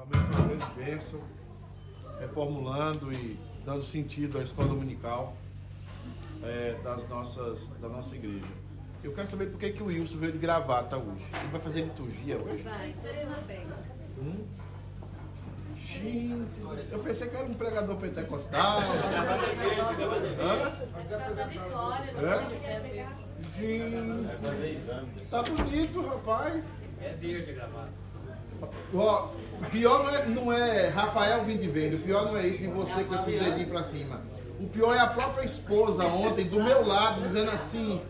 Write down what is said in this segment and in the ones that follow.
Realmente uma grande bênção, reformulando e dando sentido à escola dominical é, das nossas, da nossa igreja. Eu quero saber por que, que o Wilson veio de gravata hoje. Ele vai fazer liturgia hoje? Vai, Serena Pega. Hum? Gente, eu pensei que era um pregador pentecostal. Hã? Gente, tá bonito, rapaz. É verde a gravata. Ó, o pior não é, não é Rafael vindo de verde, o pior não é isso, e você com esses dedinhos pra cima. O pior é a própria esposa ontem, do meu lado, dizendo assim.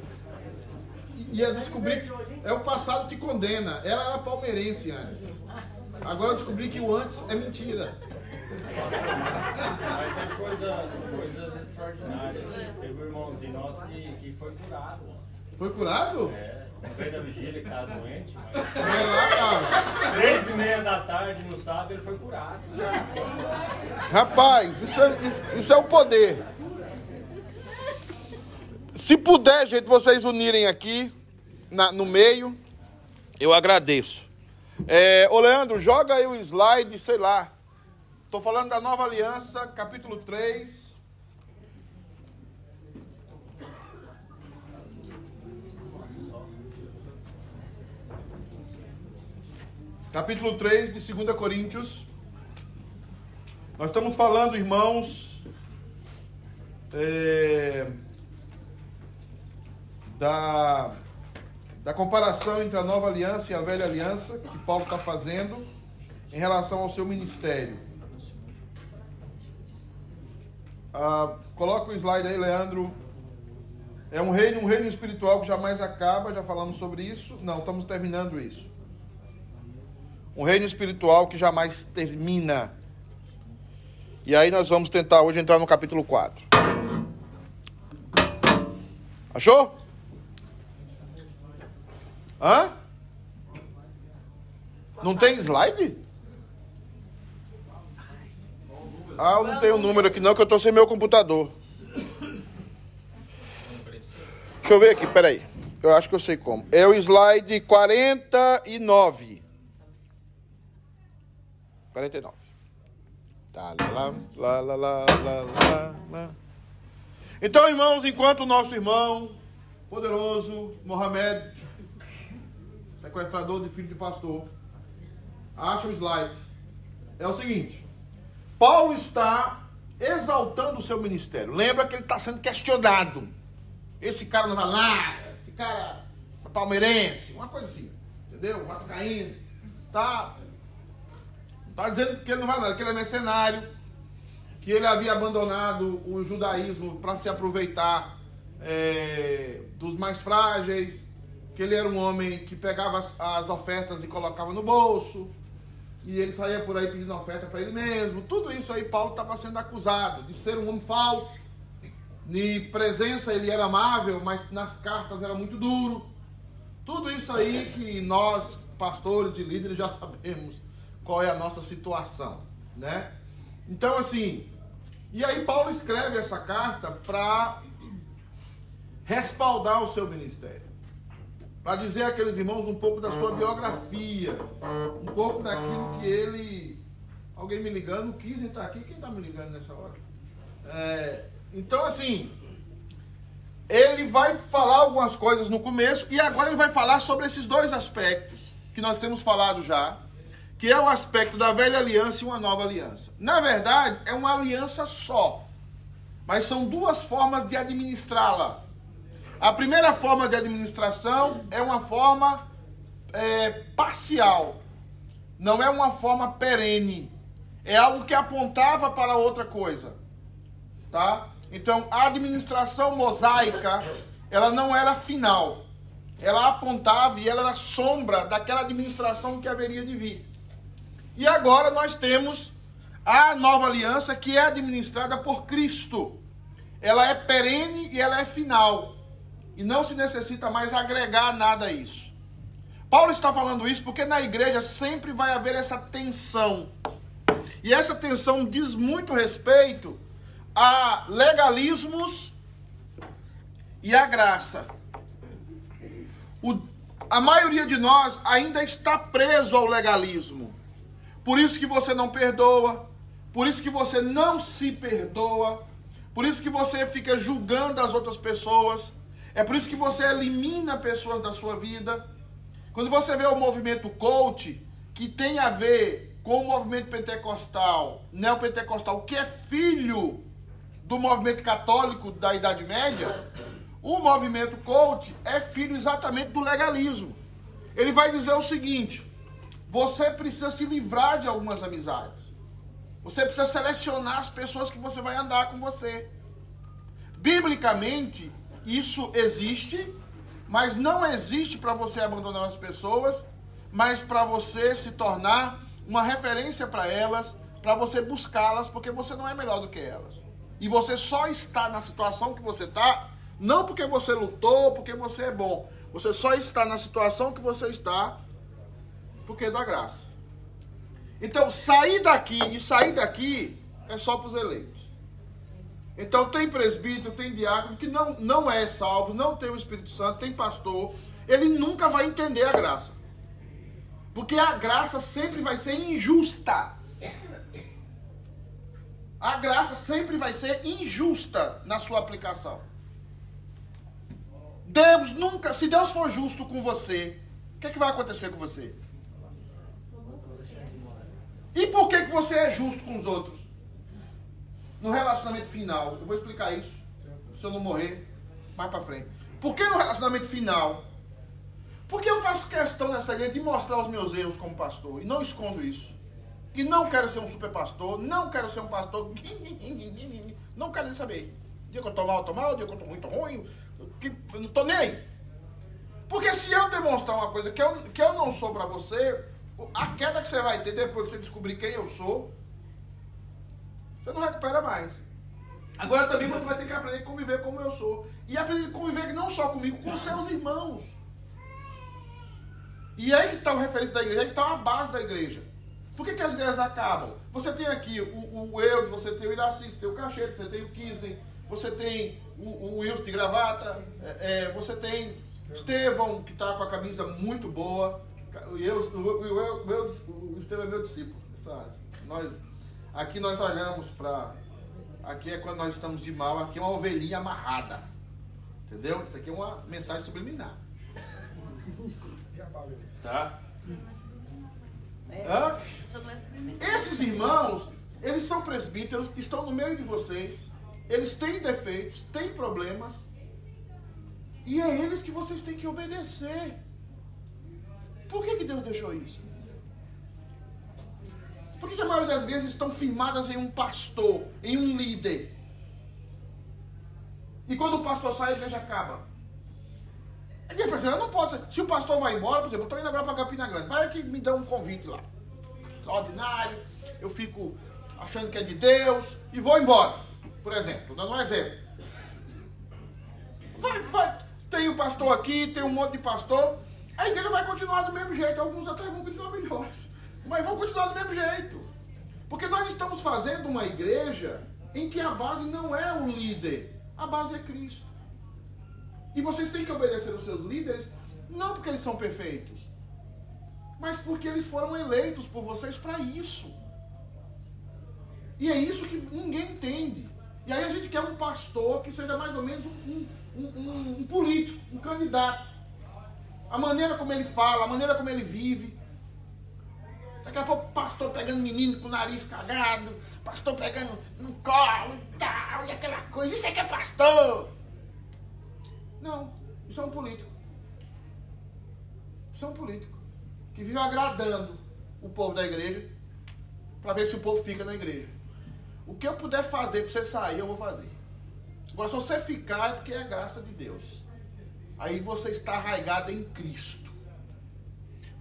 E eu descobri que é o passado te condena. Ela era palmeirense antes. Agora eu descobri que o antes é mentira. Mas teve coisa, coisas extraordinárias. Teve um irmãozinho nosso que, que foi curado. Foi curado? É, no meio da vigília, ele estava doente, mas três e meia da tarde, no sábado, ele foi curado. Rapaz, isso é, isso, isso é o poder. Se puder, gente, vocês unirem aqui na- no meio, eu agradeço. É, ô Leandro, joga aí o slide, sei lá. Tô falando da nova aliança, capítulo 3. Capítulo 3 de 2 Coríntios. Nós estamos falando, irmãos, é, da, da comparação entre a nova aliança e a velha aliança que Paulo está fazendo em relação ao seu ministério. Ah, coloca o slide aí, Leandro. É um reino, um reino espiritual que jamais acaba, já falamos sobre isso. Não, estamos terminando isso. Um reino espiritual que jamais termina. E aí nós vamos tentar hoje entrar no capítulo 4. Achou? Hã? Não tem slide? Ah, eu não tenho o número aqui não, que eu tô sem meu computador. Deixa eu ver aqui, peraí. Eu acho que eu sei como. É o slide 49. 49. Tá, lá, lá, lá, lá, lá, lá, lá. Então, irmãos, enquanto o nosso irmão poderoso, Mohamed, sequestrador de filho de pastor, acha o slide, é o seguinte: Paulo está exaltando o seu ministério. Lembra que ele está sendo questionado. Esse cara não vai lá, esse cara é palmeirense, uma coisa assim, entendeu? Vascaíno, tá Está dizendo que ele não vai nada, que ele é mercenário, que ele havia abandonado o judaísmo para se aproveitar é, dos mais frágeis, que ele era um homem que pegava as, as ofertas e colocava no bolso, e ele saía por aí pedindo oferta para ele mesmo. Tudo isso aí Paulo estava sendo acusado de ser um homem falso. De presença ele era amável, mas nas cartas era muito duro. Tudo isso aí que nós, pastores e líderes, já sabemos qual é a nossa situação, né? Então, assim, e aí Paulo escreve essa carta para respaldar o seu ministério, para dizer àqueles irmãos um pouco da sua biografia, um pouco daquilo que ele. Alguém me ligando, quis entrar aqui, quem está me ligando nessa hora? É, então, assim, ele vai falar algumas coisas no começo e agora ele vai falar sobre esses dois aspectos que nós temos falado já que é o aspecto da velha aliança e uma nova aliança. Na verdade, é uma aliança só, mas são duas formas de administrá-la. A primeira forma de administração é uma forma é, parcial, não é uma forma perene, é algo que apontava para outra coisa, tá? Então, a administração mosaica, ela não era final, ela apontava e ela era sombra daquela administração que haveria de vir. E agora nós temos a nova aliança que é administrada por Cristo. Ela é perene e ela é final. E não se necessita mais agregar nada a isso. Paulo está falando isso porque na igreja sempre vai haver essa tensão. E essa tensão diz muito respeito a legalismos e a graça. O, a maioria de nós ainda está preso ao legalismo. Por isso que você não perdoa. Por isso que você não se perdoa. Por isso que você fica julgando as outras pessoas. É por isso que você elimina pessoas da sua vida. Quando você vê o movimento coach, que tem a ver com o movimento pentecostal, neopentecostal, que é filho do movimento católico da Idade Média, o movimento coach é filho exatamente do legalismo. Ele vai dizer o seguinte: você precisa se livrar de algumas amizades. Você precisa selecionar as pessoas que você vai andar com você. Biblicamente, isso existe, mas não existe para você abandonar as pessoas, mas para você se tornar uma referência para elas, para você buscá-las, porque você não é melhor do que elas. E você só está na situação que você está, não porque você lutou, porque você é bom. Você só está na situação que você está porque da graça. Então, sair daqui e sair daqui é só para os eleitos. Então, tem presbítero, tem diácono que não, não é salvo, não tem o Espírito Santo, tem pastor. Ele nunca vai entender a graça. Porque a graça sempre vai ser injusta. A graça sempre vai ser injusta na sua aplicação. Deus nunca, se Deus for justo com você, o que, é que vai acontecer com você? E por que, você é justo com os outros? No relacionamento final, eu vou explicar isso, se eu não morrer, mais para frente. Por que no relacionamento final? Porque eu faço questão nessa igreja de mostrar os meus erros como pastor e não escondo isso. E não quero ser um super pastor, não quero ser um pastor. Não quero nem saber. Dia que eu tô mal, eu tô mal, dia que eu tô muito ruim, eu não tô nem aí. Porque se eu demonstrar uma coisa que eu, que eu não sou para você, a queda que você vai ter depois que você descobrir quem eu sou, você não recupera mais. Agora também você vai ter que aprender a conviver como eu sou. E aprender a conviver não só comigo, com seus irmãos. E aí que está o referência da igreja, aí que está a base da igreja. Por que, que as igrejas acabam? Você tem aqui o, o Eudes, você tem o Iraci, você tem o Cachete, você tem o Kisney, você tem o, o Wilson de gravata, é, é, você tem Estevão, que está com a camisa muito boa. Eu, o, o, o, o Estevão é meu discípulo. nós, aqui nós olhamos para. Aqui é quando nós estamos de mal, aqui é uma ovelhinha amarrada. Entendeu? Isso aqui é uma mensagem subliminar. Tá? Hã? Esses irmãos, eles são presbíteros, estão no meio de vocês. Eles têm defeitos, têm problemas. E é eles que vocês têm que obedecer. Por que, que Deus deixou isso? Por que, que a maioria das vezes estão firmadas em um pastor, em um líder? E quando o pastor sai, a igreja acaba. A igreja pensa, eu não posso. Se o pastor vai embora, por exemplo, eu estou indo agora para Campina Grande, vai que me dá um convite lá. Extraordinário, eu fico achando que é de Deus e vou embora. Por exemplo, dando um exemplo. Vai, vai, tem o um pastor aqui, tem um monte de pastor a igreja vai continuar do mesmo jeito. Alguns até vão continuar melhores. Mas vão continuar do mesmo jeito. Porque nós estamos fazendo uma igreja em que a base não é o líder, a base é Cristo. E vocês têm que obedecer os seus líderes, não porque eles são perfeitos, mas porque eles foram eleitos por vocês para isso. E é isso que ninguém entende. E aí a gente quer um pastor que seja mais ou menos um, um, um, um político, um candidato a maneira como ele fala, a maneira como ele vive. Daqui a pouco o pastor pegando menino com o nariz cagado, pastor pegando no colo e tal, e aquela coisa. Isso é que é pastor! Não, isso é um político. Isso é um político. Que vive agradando o povo da igreja para ver se o povo fica na igreja. O que eu puder fazer para você sair, eu vou fazer. Agora, se você ficar, é porque é a graça de Deus aí você está arraigado em Cristo.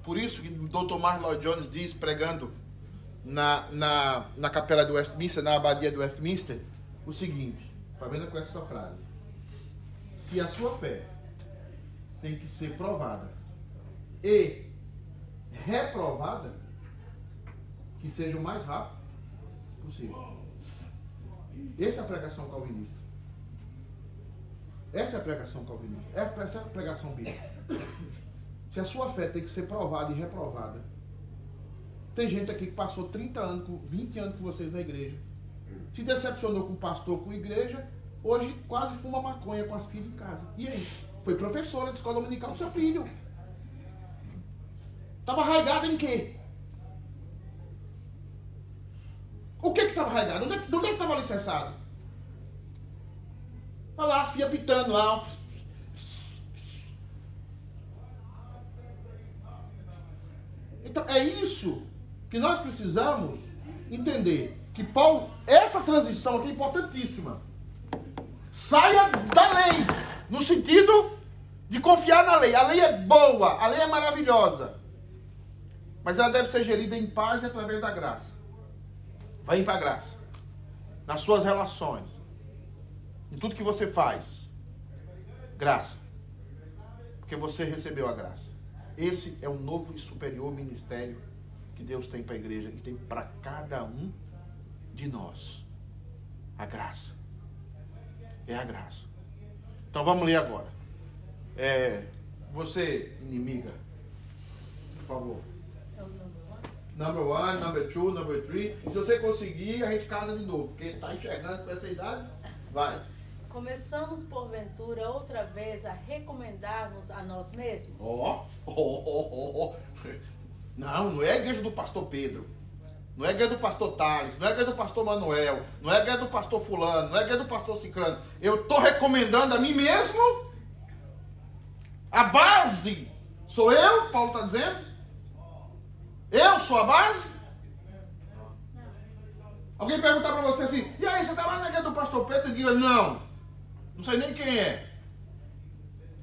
Por isso que o Dr. Mark Lloyd Jones diz, pregando na, na, na capela de Westminster, na abadia de Westminster, o seguinte, vendo com essa frase. Se a sua fé tem que ser provada e reprovada, que seja o mais rápido possível. Essa é a pregação calvinista. Essa é a pregação calvinista. É essa é a pregação bíblica. Se a sua fé tem que ser provada e reprovada, Tem gente aqui que passou 30 anos, com- 20 anos com vocês na igreja. Se decepcionou com o pastor, com a igreja. Hoje quase fuma maconha com as filhas em casa. E aí? Foi professora de escola dominical do seu filho. Estava arraigada em quê? O que que estava arraigado? Onde é, que- onde é estava alicerçado? Olha lá, filhas pitando lá. Então é isso que nós precisamos entender. Que Paulo, essa transição aqui é importantíssima. Saia da lei, no sentido de confiar na lei. A lei é boa, a lei é maravilhosa. Mas ela deve ser gerida em paz e através da graça. Vai para a graça. Nas suas relações. Em tudo que você faz. Graça. Porque você recebeu a graça. Esse é o novo e superior ministério que Deus tem para a igreja e tem para cada um de nós. A graça. É a graça. Então vamos ler agora. É, você, inimiga, por favor. Number one, number two, number three. Se você conseguir, a gente casa de novo. Porque está enxergando com essa idade, vai. Começamos, porventura, outra vez a recomendar-nos a nós mesmos? Ó, ó, ó, ó, ó. Não, não é a igreja do pastor Pedro. Não é a igreja do pastor Tales, não é a igreja do pastor Manuel, não é a igreja do pastor Fulano, não é a igreja do pastor Ciclano. Eu estou recomendando a mim mesmo. A base sou eu, Paulo está dizendo. Eu sou a base. Alguém perguntar para você assim, e aí, você está lá na igreja do pastor Pedro? Você diga, não, não sei nem quem é.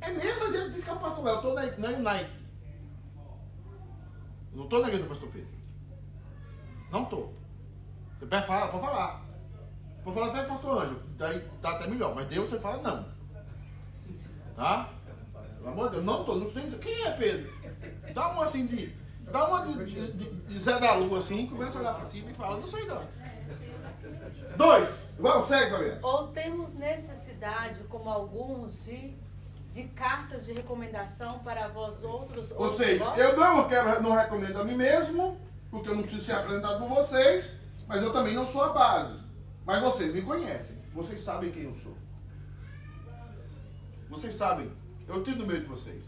É mesmo, mas ele disse que é o pastor Léo. Eu estou na, na Unite. Não estou na igreja do pastor Pedro. Não estou. Você pode falar, pode falar. Pode falar até o pastor Anjo. Daí tá até melhor. Mas Deus você fala não. Tá? Pelo amor de Deus, não estou. Não sei. Quem é Pedro? Dá uma assim de. Dá uma de, de, de- Zé da Lua assim, começa a olhar para cima e fala, não sei não. Dois. Vamos, segue, Fabiano. Ou temos necessidade, como alguns, de, de cartas de recomendação para vós outros? Ou ou seja, vós? eu não quero, não recomendo a mim mesmo, porque eu não preciso ser apresentado por vocês, mas eu também não sou a base. Mas vocês me conhecem, vocês sabem quem eu sou. Vocês sabem, eu estive no meio de vocês.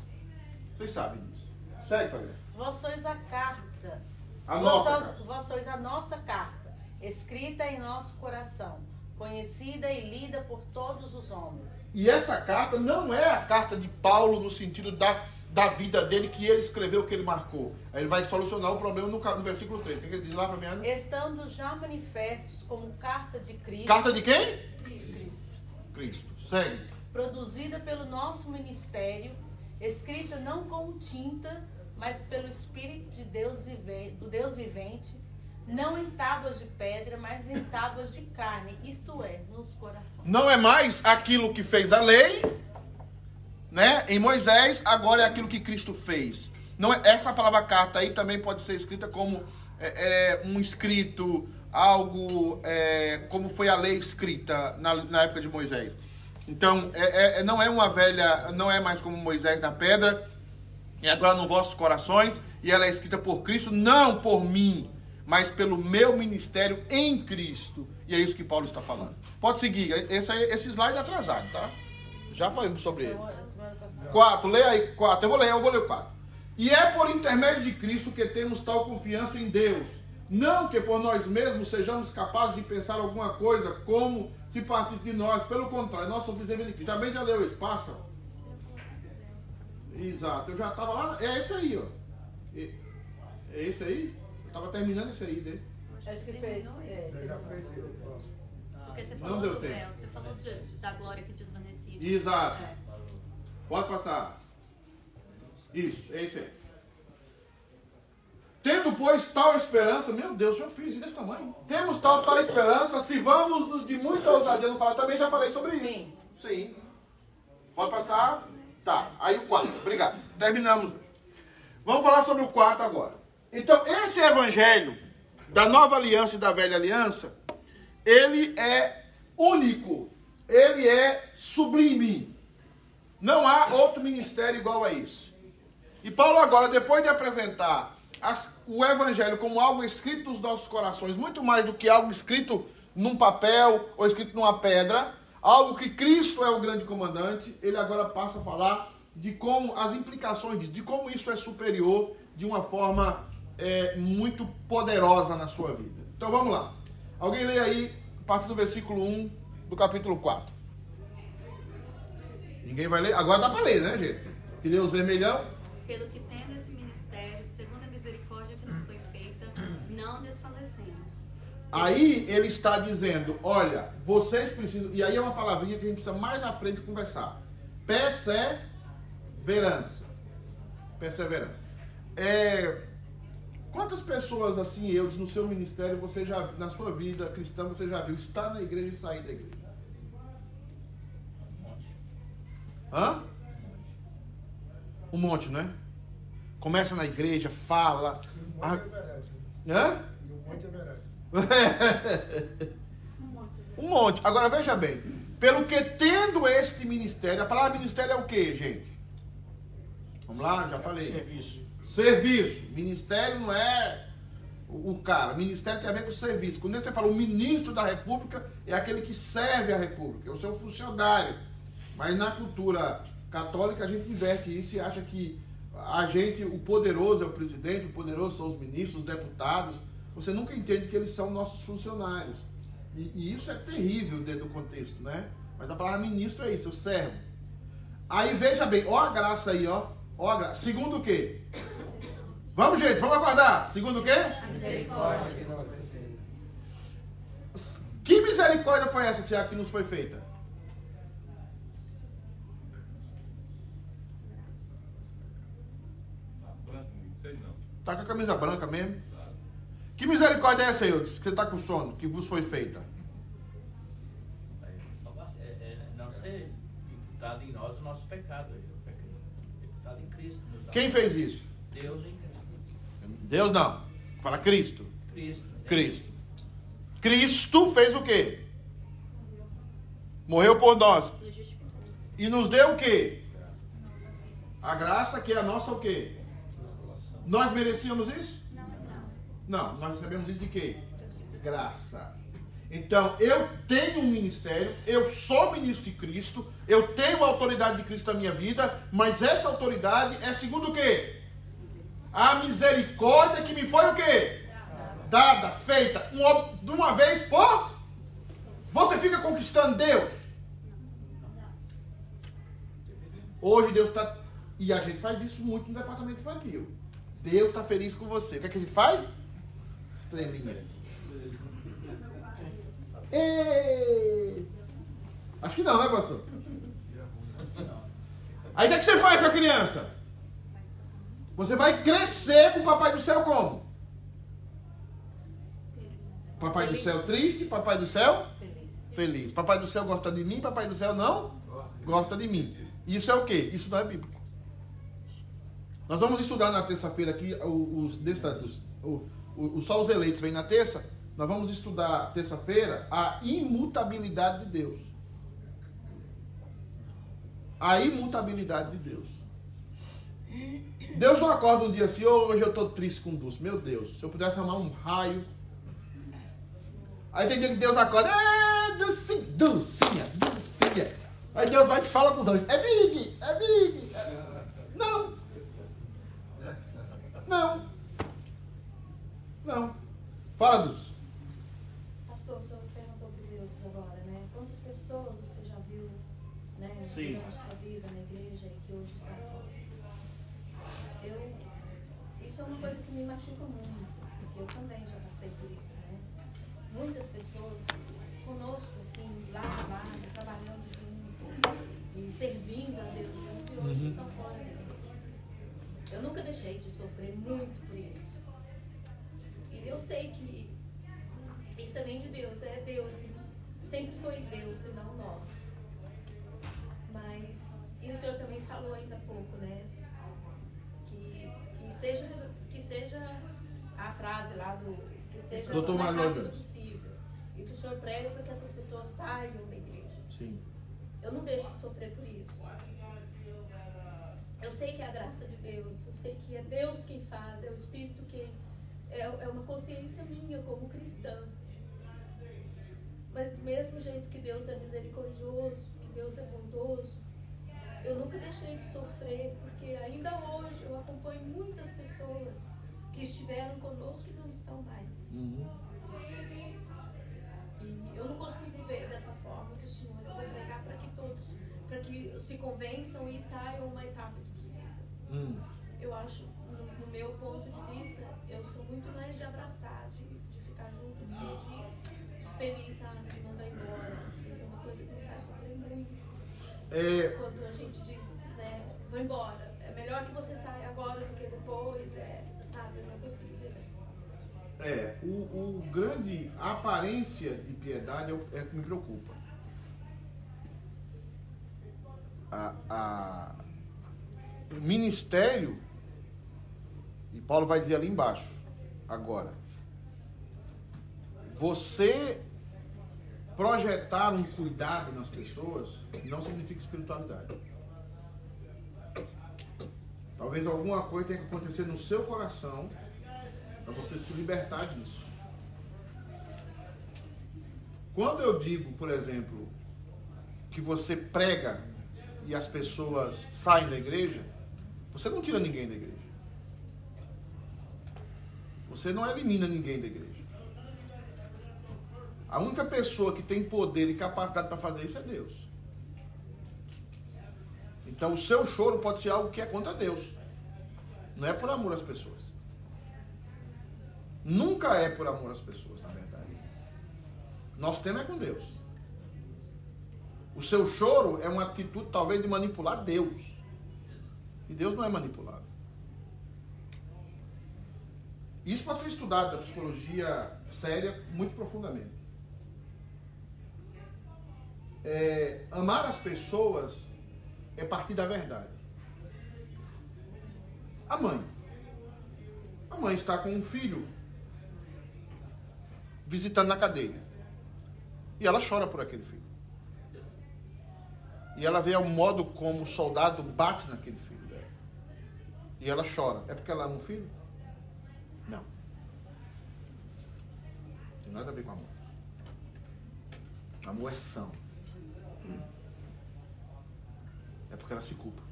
Vocês sabem disso. Segue, Fabiano. Vós sois a carta. A vós, nossa carta. vós sois a nossa carta, escrita em nosso coração, conhecida e lida por todos os homens. E essa carta não é a carta de Paulo no sentido da, da vida dele, que ele escreveu, que ele marcou. Ele vai solucionar o problema no, no versículo 3. O que, ele diz lá, Fabiano? Estando já manifestos como carta de Cristo, Carta de quem? Cristo. Segue. produzida pelo nosso ministério, escrita não com tinta, mas pelo Espírito de Deus vive, do Deus vivente, não em tábuas de pedra, mas em tábuas de carne, isto é, nos corações. não é mais aquilo que fez a lei, né? Em Moisés, agora é aquilo que Cristo fez. Não é, essa palavra carta aí também pode ser escrita como é, é, um escrito, algo é, como foi a lei escrita na, na época de Moisés. Então, é, é- não é uma velha, não é mais como Moisés na pedra, e agora nos vossos corações, e ela é escrita por Cristo, não por mim, mas pelo meu ministério em Cristo. E é isso que Paulo está falando. Pode seguir, esse, esse slide é atrasado, tá? Já falamos sobre ele. Então, a semana passada. 4, leia aí, 4. Eu vou ler, eu vou ler o 4. E é por intermédio de Cristo que temos tal confiança em Deus. Não que por nós mesmos sejamos capazes de pensar alguma coisa como se partisse de nós. Pelo contrário, nós somos de Cristo. Já bem já leu esse, passa. Exato, eu já estava lá. É esse aí, ó. É esse aí? Eu estava terminando esse aí, né? Acho que fez. é. Porque você Não falou deu do tempo. véu, você falou de- da glória que desvanecia. Exato. É. Pode passar. Isso, é esse aí. Tendo, pois, tal esperança, meu Deus, eu fiz desse tamanho. Temos tal, tal esperança, se vamos de muita ousadia não falar, também já falei sobre isso. Sim. Sim. Pode passar? Tá, aí o 4, obrigado. Terminamos. Vamos falar sobre o 4 agora. Então, esse evangelho da nova aliança e da velha aliança, ele é único, ele é sublime. Não há outro ministério igual a isso. E Paulo agora, depois de apresentar as- o evangelho como algo escrito nos nossos corações, muito mais do que algo escrito num papel ou escrito numa pedra, algo que Cristo é o grande comandante, ele agora passa a falar de como as implicações disso, de como isso é superior de uma forma é, muito poderosa na sua vida. Então vamos lá. Alguém lê aí, a partir do versículo 1 do capítulo 4. Ninguém vai ler? Agora dá para ler, né, gente? Lê os vermelhão. Pelo que tendo esse ministério, segundo a misericórdia que nos foi feita, não desfalecemos. Aí ele está dizendo: olha, vocês precisam. E aí é uma palavrinha que a gente precisa mais à frente conversar. Perseverança. Perseverança. É, quantas pessoas assim, eu, no seu ministério, você já, na sua vida cristã, você já viu estar na igreja e sair da igreja? Um monte. Hã? Um monte, né? Começa na igreja, fala. E um monte Ah, é verdade. Hã? E um monte é verdade. Um monte. Agora veja bem. Pelo que tendo este ministério, a palavra ministério é o que, gente? Vamos lá, já falei. Serviço. Serviço. Ministério não é o cara. Ministério tem a ver com serviço. Quando você fala o ministro da República, é aquele que serve a República, é o seu funcionário. Mas na cultura católica a gente inverte isso e acha que a gente, o poderoso é o presidente, o poderoso são os ministros, os deputados. Você nunca entende que eles são nossos funcionários. E, e isso é terrível dentro do contexto, né? Mas a palavra ministro é isso, o servo. Aí veja bem, ó a graça aí, ó. Ó a graça. Segundo o quê? Vamos, gente, vamos acordar. Segundo o quê? Misericórdia. Que misericórdia foi essa, Tiago, que nos foi feita? Branco, sei não. Tá com a camisa branca mesmo? Que misericórdia é essa, Eudes, que você tá com sono, que vos foi feita? É, é não ser imputado em nós o nosso pecado. é o pecado Imputado em Cristo. nos dá. Quem fez isso? Deus em Cristo. Deus não. Fala Cristo. Cristo. Cristo. Cristo fez o quê? Morreu por nós. Nos justificou. E nos deu o quê? A graça que é a nossa o quê? Nós merecíamos isso? Não é graça. Não, nós recebemos isso de quê? Graça. Então, eu tenho um ministério, eu sou ministro de Cristo, eu tenho a autoridade de Cristo na minha vida, mas essa autoridade é segundo o quê? A misericórdia que me foi o quê? Dada, feita, de uma vez por. Você fica conquistando Deus. Hoje Deus está. E a gente faz isso muito no departamento infantil. Deus está feliz com você. O que, é que a gente faz? Estrelinha. Acho que não, né, pastor? Aí o que, é que você faz com a criança? Você vai crescer com o Papai do Céu como? Papai do Céu triste, Papai do Céu Feliz. feliz. Papai do Céu gosta de mim, Papai do Céu não gosta de mim. Isso é o quê? Isso não é bíblico. Nós vamos estudar na terça-feira aqui os, os, o- o- só os eleitos vêm na terça. Nós vamos estudar terça-feira a imutabilidade de Deus. A imutabilidade de Deus. Deus não acorda um dia assim, "Ô, hoje eu estou triste com Dulce. Meu Deus, se eu pudesse amar um raio. Aí tem dia que Deus acorda, é, Dulcinha, Dulcinha, Dulcinha. Aí Deus vai e te fala com os anjos, é Big, é Big. É- Não. Não. Não. Fala, Dulce. Pastor, o senhor perguntou para Deus agora, né? Quantas pessoas você já viu, né? Sim. Durante a sua vida na igreja e que hoje está fora? Eu, isso é uma coisa que me machuca muito, porque eu também já passei por isso, né? Muitas pessoas conosco, assim, lá na base, trabalhando junto e servindo a Deus junto e hoje estão fora da igreja. Eu nunca deixei de sofrer muito por isso. E eu sei que isso é nem de Deus, é Deus. e Sempre foi Deus e não nós. Mas, e o senhor também falou ainda há pouco, né? Seja, que seja a frase lá do. Que seja Doutor o mais rápido possível. E que o senhor prega para que essas pessoas saiam da igreja. Sim. Eu não deixo de sofrer por isso. eu sei que é a graça de Deus, eu sei que é Deus quem faz, é o Espírito quem. É, é uma consciência minha como cristã. Mas do mesmo jeito que Deus é misericordioso, que Deus é bondoso, eu nunca deixei de sofrer, porque ainda hoje eu acompanho muitas pessoas que estiveram conosco e não estão mais. Uhum. E eu não consigo ver dessa forma que o Senhor, eu vou pregar para que todos, para que se convençam e saiam o mais rápido possível. Uhum. Eu acho, no, no, meu ponto de vista, eu sou muito mais de abraçar, de, de ficar junto do que de expelir, sabe, de mandar embora. Isso é uma coisa que me faz sofrer. É... Quando a gente diz, né, vou embora. É melhor que você saia agora do que depois. É, sabe? Não dessa forma. É, o, o grande a aparência de piedade é, é que me preocupa. A, a, o ministério, e Paulo vai dizer ali embaixo, agora, você projetar um cuidado nas pessoas não significa espiritualidade. Talvez alguma coisa tenha que acontecer no seu coração para você se libertar disso. Quando eu digo, por exemplo, que você prega e as pessoas saem da igreja, você não tira ninguém da igreja. Você não elimina ninguém da igreja. A única pessoa que tem poder e capacidade para fazer isso é Deus. Então o seu choro pode ser algo que é contra Deus. Não é por amor às pessoas. Nunca é por amor às pessoas, na verdade. Nosso tema é com Deus. O seu choro é uma atitude talvez de manipular Deus. E Deus não é manipulado. Isso pode ser estudado da psicologia séria muito profundamente. É, amar as pessoas é partir da verdade. A mãe. A mãe está com um filho visitando na cadeia. E ela chora por aquele filho. E ela vê o modo como o soldado bate naquele filho dela. E ela chora. É porque ela ama o filho? Não. Tem nada a ver com amor. Amor é são. Porque ela se culpa.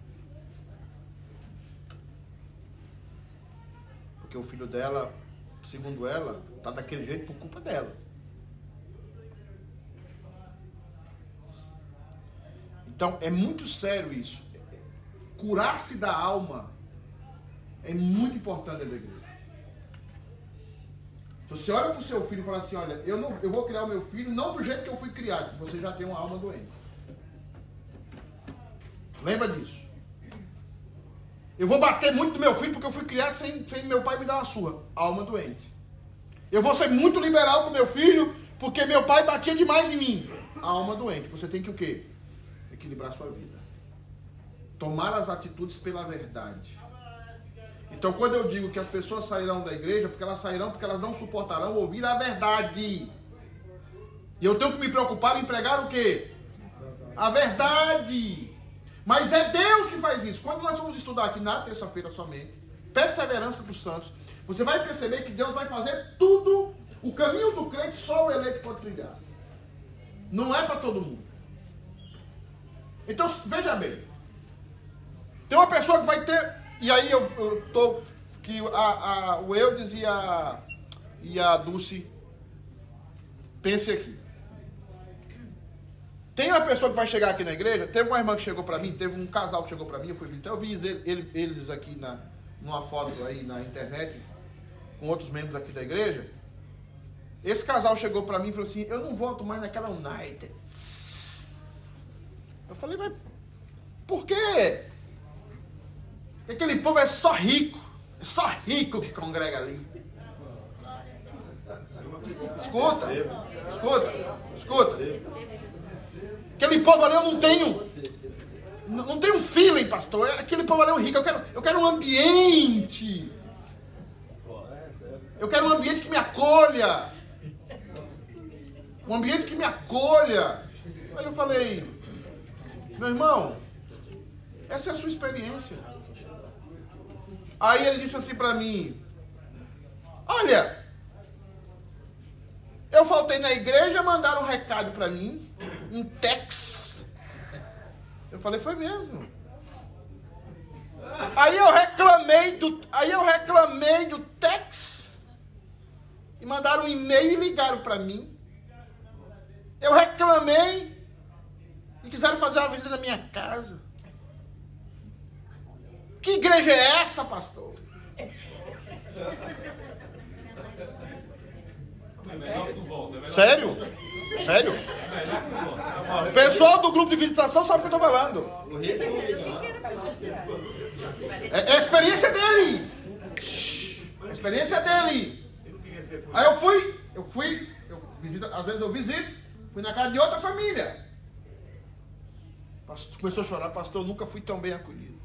Porque o filho dela, segundo ela, está daquele jeito por culpa dela. Então é muito sério isso. Curar-se da alma é muito importante na igreja. Se você olha para o seu filho e fala assim, olha, eu, não, eu vou criar o meu filho não do jeito que eu fui criado, você já tem uma alma doente. Lembra disso. Eu vou bater muito no meu filho porque eu fui criado sem, sem meu pai me dar uma sua. Alma doente. Eu vou ser muito liberal com meu filho porque meu pai batia demais em mim. Alma doente. Você tem que o quê? Equilibrar sua vida. Tomar as atitudes pela verdade. Então, quando eu digo que as pessoas sairão da igreja, porque elas sairão porque elas não suportarão ouvir a verdade. E eu tenho que me preocupar em pregar o quê? A verdade. Mas é Deus que faz isso. Quando nós vamos estudar aqui na terça-feira somente, perseverança dos santos, você vai perceber que Deus vai fazer tudo. O caminho do crente só o eleito pode trilhar. Não é para todo mundo. Então, veja bem. Tem uma pessoa que vai ter. E aí eu, tô. Que a, a, o Eudes e a, e a Dulce. Pense aqui. Tem uma pessoa que vai chegar aqui na igreja, teve uma irmã que chegou para mim, teve um casal que chegou para mim, eu fui visitar, eu vi eles, aqui na, numa foto aí na internet, com outros membros aqui da igreja. Esse casal chegou para mim e falou assim, eu não volto mais naquela United. Eu falei, mas por quê? Aquele povo é só rico, é só rico que congrega ali. Escuta, escuta, escuta. Aquele povo ali eu não tenho. Não tenho feeling, pastor. Aquele povo ali é rico. Eu quero, eu quero um ambiente. Eu quero um ambiente que me acolha. Um ambiente que me acolha. Aí eu falei, meu irmão, essa é a sua experiência. Aí ele disse assim para mim: Olha, eu faltei na igreja, mandaram um recado para mim, um tex. Eu falei: Foi mesmo. Aí eu reclamei do, aí eu reclamei do tex e mandaram um e-mail e ligaram para mim. Eu reclamei e quiseram fazer uma visita na minha casa. Que igreja é essa, pastor? Sério? Sério? O pessoal do grupo de visitação sabe o que eu estou falando. É, é a experiência dele. É a experiência dele. Aí eu fui, eu fui, eu visito, às vezes eu visito, fui na casa de outra família. Pastor, começou a chorar, pastor, eu nunca fui tão bem acolhido.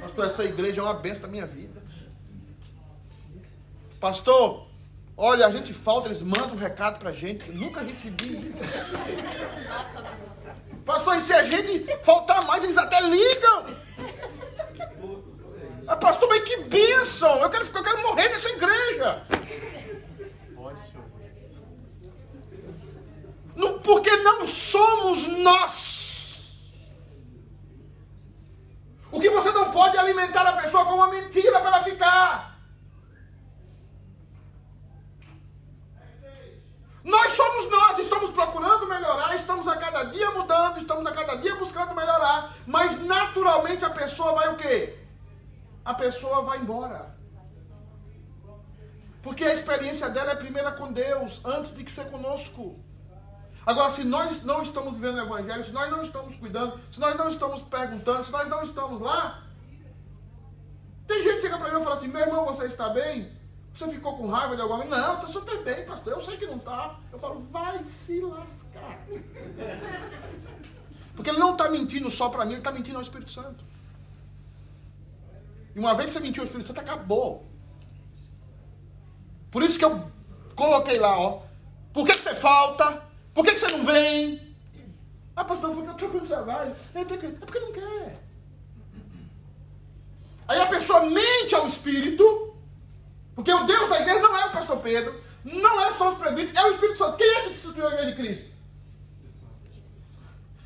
Pastor, essa igreja é uma benção da minha vida. Pastor, olha, a gente falta, eles mandam um recado pra gente. Nunca recebi isso. Pastor, e se a gente faltar mais, eles até ligam. Ah, pastor, mas que bênção! Eu quero, eu quero morrer nessa igreja. Não, porque não somos nós. O que você não pode é alimentar a pessoa com uma mentira para ela ficar. Nós somos nós, estamos procurando melhorar, estamos a cada dia mudando, estamos a cada dia buscando melhorar, mas naturalmente a pessoa vai o quê? A pessoa vai embora. Porque a experiência dela é primeira com Deus, antes de que ser conosco. Agora, se nós não estamos vivendo o Evangelho, se nós não estamos cuidando, se nós não estamos perguntando, se nós não estamos lá, tem gente que chega para mim e fala assim: meu irmão, você está bem? Você ficou com raiva de alguma? Não, estou super bem, pastor. Eu sei que não está. Eu falo, vai se lascar. Porque ele não está mentindo só para mim, ele está mentindo ao Espírito Santo. E uma vez que você mentiu ao Espírito Santo, acabou. Por isso que eu coloquei lá, ó. Por que, que você falta? Por que, que você não vem? Ah, pastor, porque eu estou com trabalho. É porque não quer. Aí a pessoa mente ao Espírito, porque o Deus da igreja não é o pastor Pedro, não é só os presbíteros, é o Espírito Santo. Quem é que instituiu a igreja de Cristo?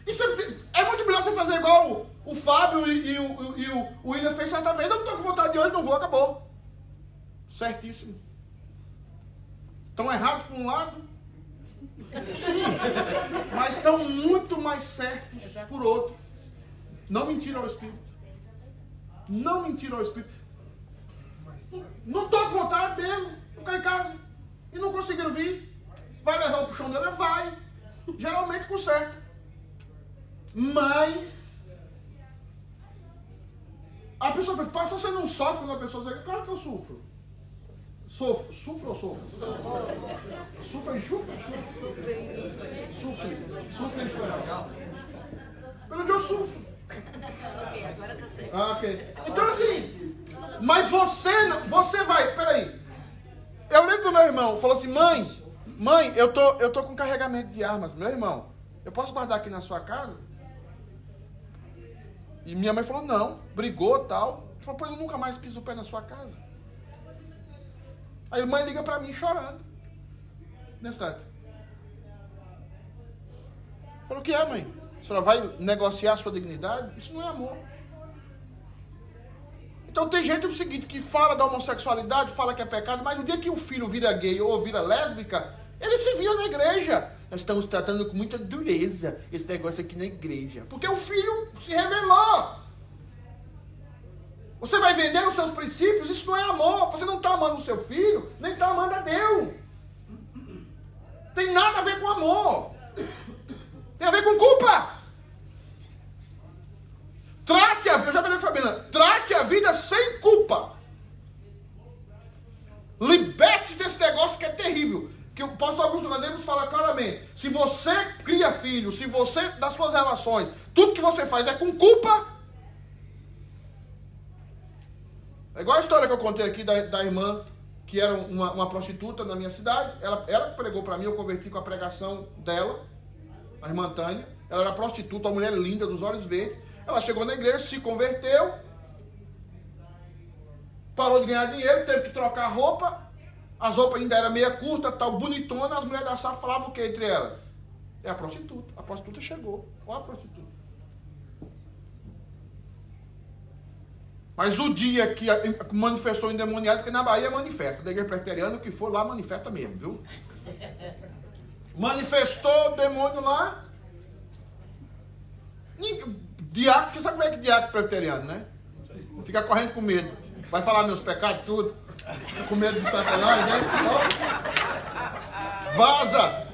É, é muito melhor você fazer igual o, o Fábio e, e, o, e o, o William fez certa vez. Eu não estou com vontade de hoje, não vou, acabou. Certíssimo. Estão errados por um lado, Sim, mas estão muito mais certos por outro. Não mentir ao Espírito. Não mentir ao Espírito. Não estou com vontade mesmo. Vou ficar em casa. E não conseguiram vir. Vai levar o puxão dela? Vai. Geralmente conserta. Mas. A pessoa pergunta, pastor, você não sofre quando a pessoa diz, claro que eu sofro. Sofro, sofro ou sofro? Sofro em chufre? Sofre. Sofre em espanhol. Pelo onde eu sofro. Ok, agora tá certo. Ah, ok. Então assim, mas você, não- você vai, peraí. Eu lembro do meu irmão, falou assim, mãe, mãe, eu tô, eu tô com carregamento de armas. Meu irmão, eu posso guardar aqui na sua casa? E minha mãe falou, não, brigou tal. Ele falou, pois eu nunca mais piso o pé na sua casa. Aí a mãe liga pra mim chorando. Nesse instante. Falou, o que é, mãe? A senhora vai negociar a sua dignidade? Isso não é amor. Então tem gente o seguinte que fala da homossexualidade, fala que é pecado, mas o dia que o filho vira gay ou vira lésbica, ele se vira na igreja. Nós estamos tratando com muita dureza esse negócio aqui na igreja. Porque o filho se revelou. Você vai vender os seus princípios, isso não é amor. Você não está amando o seu filho, nem está amando a Deus. Tem nada a ver com amor. Tem a ver com culpa. Trate a vida, eu já falei com a Fabiana, trate a vida sem culpa. Liberte-se desse negócio que é terrível. Que o pastor Augusto Medeiros fala claramente. Se você cria filho, se você, das suas relações, tudo que você faz é com culpa. É igual a história que eu contei aqui da, da irmã, que era uma, uma prostituta na minha cidade. Ela, ela pregou para mim, eu converti com a pregação dela, a irmã Tânia. Ela era prostituta, uma mulher linda, dos olhos verdes. Ela chegou na igreja, se converteu. Parou de ganhar dinheiro, teve que trocar roupa, as roupas ainda eram meia curta, tal, bonitona, as mulheres da safra falavam o que entre elas? É a prostituta. A prostituta chegou. Olha a prostituta. Mas o dia que manifestou endemoniado, porque na Bahia manifesta, da igreja presbiteriana, que for lá manifesta mesmo, viu? Manifestou o demônio lá. Diácono, porque sabe como é que diácono presbiteriano, né? Fica correndo com medo. Vai falar meus pecados, tudo. Com medo de Satanás, né? Vaza!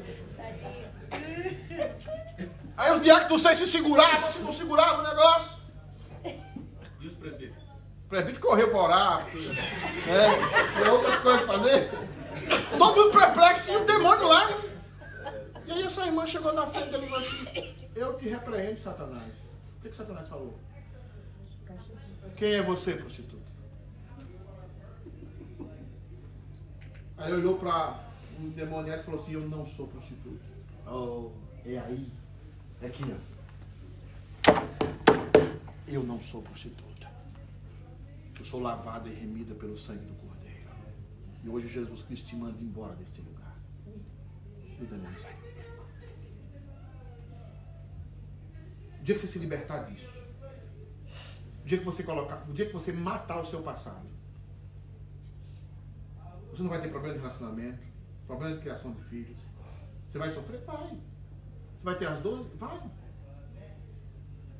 Aí os diáconos não sei se seguravam, se não seguravam o negócio. E os presbíteros? O presbítero correu para orar, é, tinha outras coisas para fazer. Todo mundo perplexo e o demônio lá. Né? E aí essa irmã chegou na frente dele e falou assim: Eu te repreendo, Satanás. O que, que Satanás falou? Quem é você, prostituta? Aí ele olhou para um demoniado e falou assim: Eu não sou prostituta. Oh, é aí. É aqui, ó. Eu não sou prostituta. Eu sou lavada e remida pelo sangue do Cordeiro. E hoje Jesus Cristo te manda embora deste lugar. E o demônio sai. O dia que você se libertar disso, o dia que você colocar, o dia que você matar o seu passado, você não vai ter problema de relacionamento, problema de criação de filhos. Você vai sofrer? Vai. Você vai ter as dores? Vai.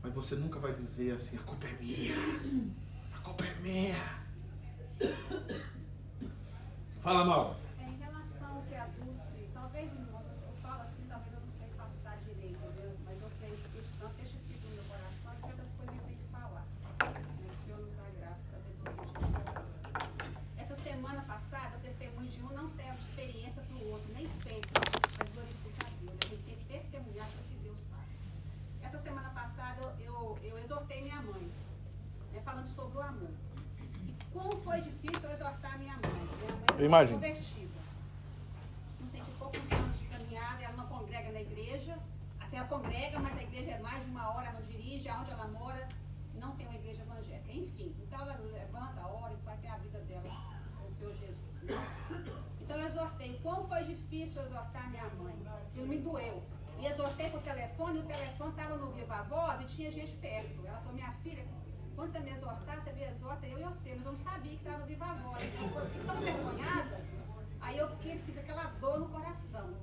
Mas você nunca vai dizer assim, a culpa é minha culpa é minha. Fala, Mauro. É, em relação ao que a Dulce, talvez, irmão, eu falo assim, talvez eu não sei passar direito, entendeu? Mas eu creio que o Espírito Santo deixa ficar no meu coração e outras coisas eu tenho que falar. Né? O Senhor nos dá graça, Essa semana passada, o testemunho de um não serve de experiência para o outro, nem sempre, mas glorifica a Deus. A gente tem que testemunhar o que Deus faz. Essa semana passada, eu, eu exortei minha mãe falando sobre o amor. E como foi difícil eu exortar minha mãe. Foi Imagina. convertida. Não sei que poucos anos de caminhada, ela não congrega na igreja. Assim, ela congrega, mas a igreja é mais de uma hora, não dirige, aonde ela mora, não tem uma igreja evangélica. Enfim, então ela levanta, ora e vai ter a vida dela com o Senhor Jesus. Então eu exortei. Como foi difícil exortar minha mãe. Aquilo me doeu. E exortei por telefone, e o telefone estava no Viva Voz e tinha gente perto. Ela falou, minha filha, quando você me exortar, você me exorta, eu e você, mas eu não sabia que estava viva a voz. Eu fiquei tão vergonhada, aí eu fiquei assim, com aquela dor no coração.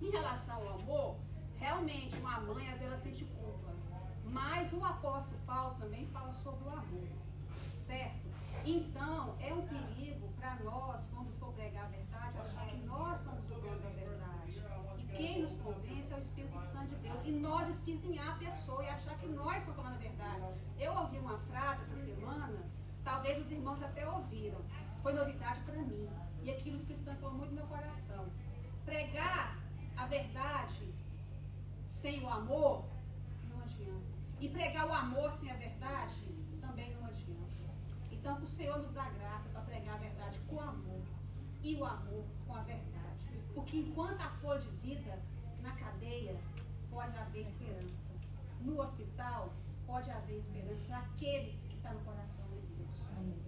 Em relação ao amor, realmente uma mãe às vezes ela sente culpa. Mas o apóstolo Paulo também fala sobre o amor. Certo? Então, é um perigo para nós, quando for pregar a verdade, achar que nós somos o dono da verdade. E quem nos convence de Deus. E nós espizinhar a pessoa e achar que nós estamos falando a verdade. Eu ouvi uma frase essa semana, talvez os irmãos já até ouviram. Foi novidade para mim. E aquilo o Espírito Santo falou muito no meu coração. Pregar a verdade sem o amor não adianta. E pregar o amor sem a verdade também não adianta. Então, o Senhor nos dá graça para pregar a verdade com amor. E o amor com a verdade. Porque enquanto a flor de vida na cadeia, pode haver esperança. No hospital, pode haver esperança para aqueles que estão no coração de Deus.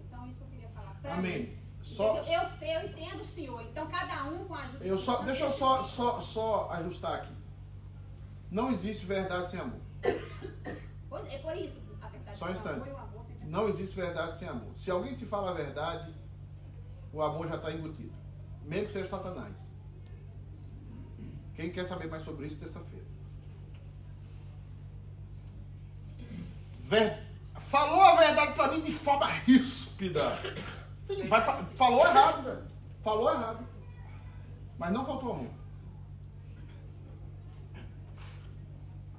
Então, isso que eu queria falar para Amém. Só, eu sei, eu entendo o Senhor. Então, cada um com a ajuda eu só, Deixa eu só, só, só ajustar aqui. Não existe verdade sem amor. Pois é, por isso, a verdade só um instante. Não existe verdade sem amor. Se alguém te fala a verdade, o amor já está embutido. Mesmo que seja Satanás. Quem quer saber mais sobre isso, terça-feira. Ver... Falou a verdade para mim de forma ríspida. Vai, falou errado, velho. Falou errado. Mas não faltou amor.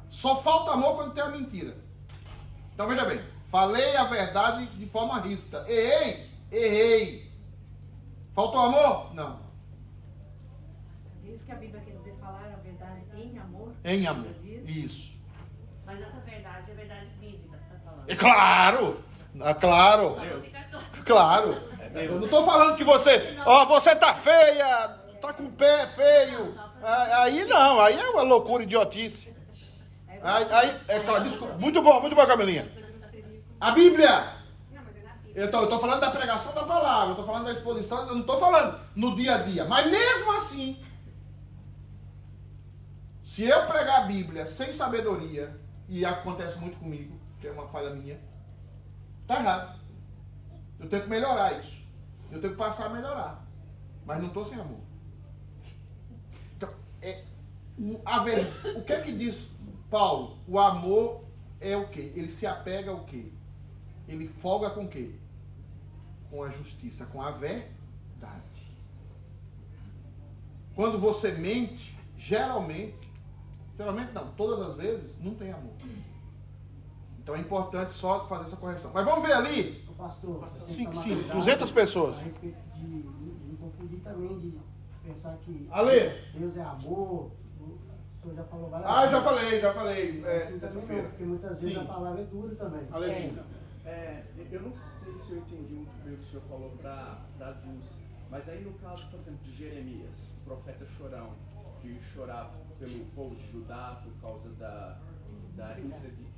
Só falta amor quando tem a mentira. Então veja bem. Falei a verdade de forma ríspida. Errei? Errei. Faltou amor? Não. Isso que a Bíblia quer dizer, falar a verdade em amor. Em amor. Isso. Mas essa verdade é verdade é claro! É claro! Claro! Eu não estou falando que você, ó, oh, você tá feia, tá com o pé feio. Aí não, aí é uma loucura, idiotice. Aí, aí é claro, desculpa. Muito bom, muito bom, Camilinha. A Bíblia Eu estou falando da pregação da palavra, eu estou falando da exposição, eu não estou falando no dia a dia. Mas mesmo assim, se eu pregar a Bíblia sem sabedoria, e acontece muito comigo, que é uma falha minha, tá errado. Eu tenho que melhorar isso. Eu tenho que passar a melhorar. Mas não estou sem amor. Então, é, o, a ver, o que é que diz Paulo? O amor é o quê? Ele se apega ao quê? Ele folga com o quê? Com a justiça, com a verdade. Quando você mente, geralmente, geralmente não, todas as vezes, não tem amor. Então é importante só fazer essa correção. Mas vamos ver ali. Pastor, sim, sim, 200 pessoas. A respeito de não confundir também, de pensar que Ale. Deus é amor. O senhor já falou várias Ah, vezes. já falei, já falei. É, Assim também não, porque muitas vezes Sim. a palavra é dura também. Alezinho. É, eu não sei se eu entendi muito bem o que o senhor falou para a Dulce, mas aí no caso, por exemplo, de Jeremias, o profeta chorão, que chorava pelo povo de Judá por causa da, da incredi- incre-